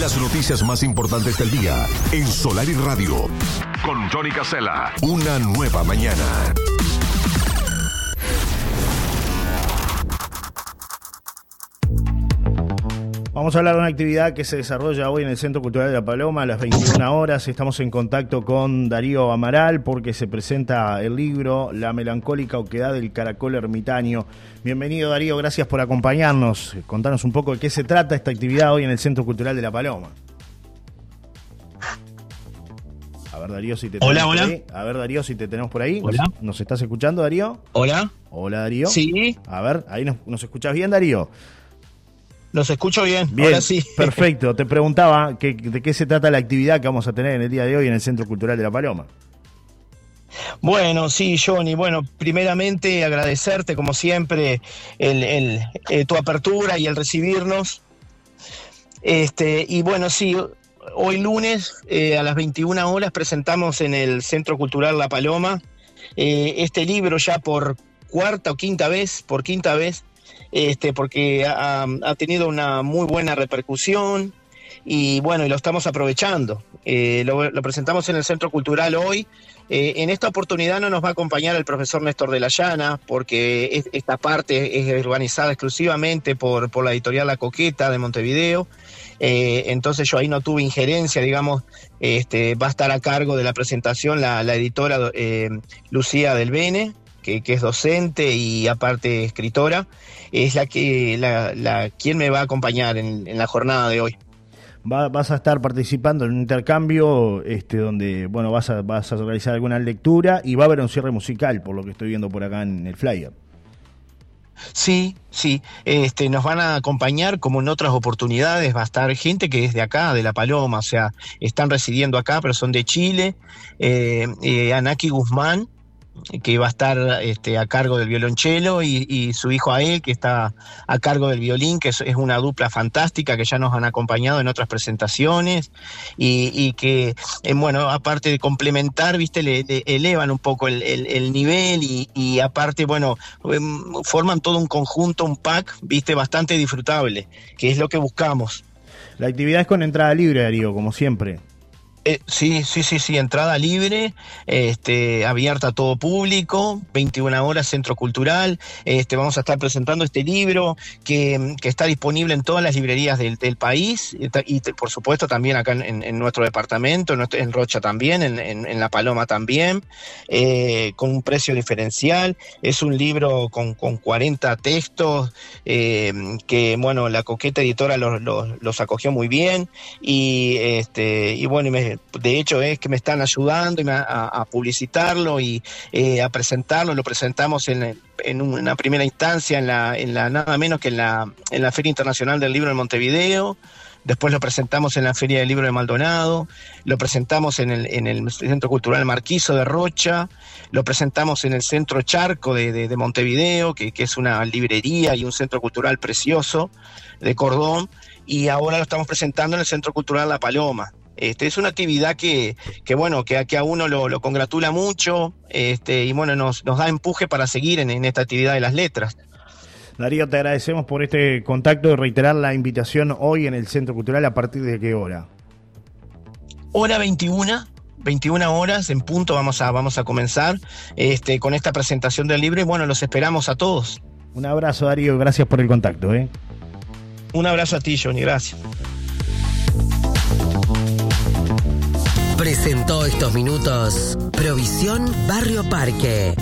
Las noticias más importantes del día en Solar y Radio. Con Johnny Casella. Una nueva mañana. Vamos a hablar de una actividad que se desarrolla hoy en el Centro Cultural de La Paloma a las 21 horas. Estamos en contacto con Darío Amaral porque se presenta el libro La melancólica oquedad del caracol ermitaño. Bienvenido Darío, gracias por acompañarnos. Contanos un poco de qué se trata esta actividad hoy en el Centro Cultural de La Paloma. A ver Darío si te Hola, tenemos hola. por ahí. A ver Darío si te tenemos por ahí. ¿Nos- Hola. ¿Nos, estás escuchando Darío? Hola. Hola Darío. Sí, A ver, ahí nos, nos escuchás bien Darío. Los escucho bien. Bien, Ahora sí. perfecto. Te preguntaba que- de qué se trata la actividad que vamos a tener en el día de hoy en el Centro Cultural de La Paloma. Bueno, sí, Johnny. Bueno, primeramente agradecerte, como siempre, el, el, eh, tu apertura y el recibirnos. Este, y bueno, sí, hoy lunes eh, a las 21 horas presentamos en el Centro Cultural La Paloma eh, este libro ya por cuarta o quinta vez, por quinta vez, este, porque ha, tenido una muy buena repercusión y bueno, y lo estamos aprovechando. Eh, lo, presentamos en el Centro Cultural hoy. Eh, en esta oportunidad no nos va a acompañar el profesor Néstor de la Llana, porque es- esta parte es organizada exclusivamente por, por la editorial La Coqueta de Montevideo. Eh, entonces yo ahí no tuve injerencia, digamos, este, va a estar a cargo de la presentación la, la editora eh, Lucía del Bene, que, que es docente y aparte escritora, es la que la, la- quien me va a acompañar en- en la jornada de hoy. Va- vas a estar participando en un intercambio este, donde bueno vas a, vas a realizar alguna lectura y va a haber un cierre musical, por lo que estoy viendo por acá en el flyer. Sí, sí, este, nos van a acompañar como en otras oportunidades, va a estar gente que es de acá, de La Paloma, o sea, están residiendo acá, pero son de Chile, eh, eh, Anaki Guzmán, que va a estar este, a cargo del violonchelo, y, su hijo Ael, que está a cargo del violín, que es, una dupla fantástica que ya nos han acompañado en otras presentaciones, y, que, eh, bueno, aparte de complementar, viste, le, le elevan un poco el nivel, y, y aparte, bueno, em, forman todo un conjunto, un pack, viste, bastante disfrutable, que es lo que buscamos. La actividad es con entrada libre, Darío, como siempre. Eh, sí, sí, sí, sí, entrada libre, este, abierta a todo público, 21 horas, Centro Cultural. Este, vamos a estar presentando este libro que, está disponible en todas las librerías del, país y, por supuesto también acá en, nuestro departamento, en, Rocha también, en, La Paloma también, eh, con un precio diferencial. Es un libro con, con 40 textos eh, que, bueno, la coqueta editora los, los- los acogió muy bien y este y bueno y me- de hecho es que me están ayudando a, publicitarlo y eh, a presentarlo. Lo presentamos en, una primera instancia en la, en la nada menos que en la feria internacional del libro en Montevideo. Después lo presentamos en la Feria del Libro de Maldonado, lo presentamos en el, en el Centro Cultural Marquiso de Rocha, lo presentamos en el Centro Charco de, de- de Montevideo, que, que es una librería y un centro cultural precioso de Cordón, y ahora lo estamos presentando en el Centro Cultural La Paloma. Este, es una actividad que, que bueno, que, a- que a uno lo, lo congratula mucho, este, y bueno, nos, nos da empuje para seguir en, en esta actividad de las letras. Darío, te agradecemos por este contacto y reiterar la invitación hoy en el Centro Cultural a partir de qué hora. Hora 21, 21 horas en punto vamos a, vamos a comenzar este, con esta presentación del libro y bueno, los esperamos a todos. Un abrazo, Darío, gracias por el contacto. ¿eh? Un abrazo a ti, Johnny, gracias. Presentó estos minutos Provisión Barrio Parque.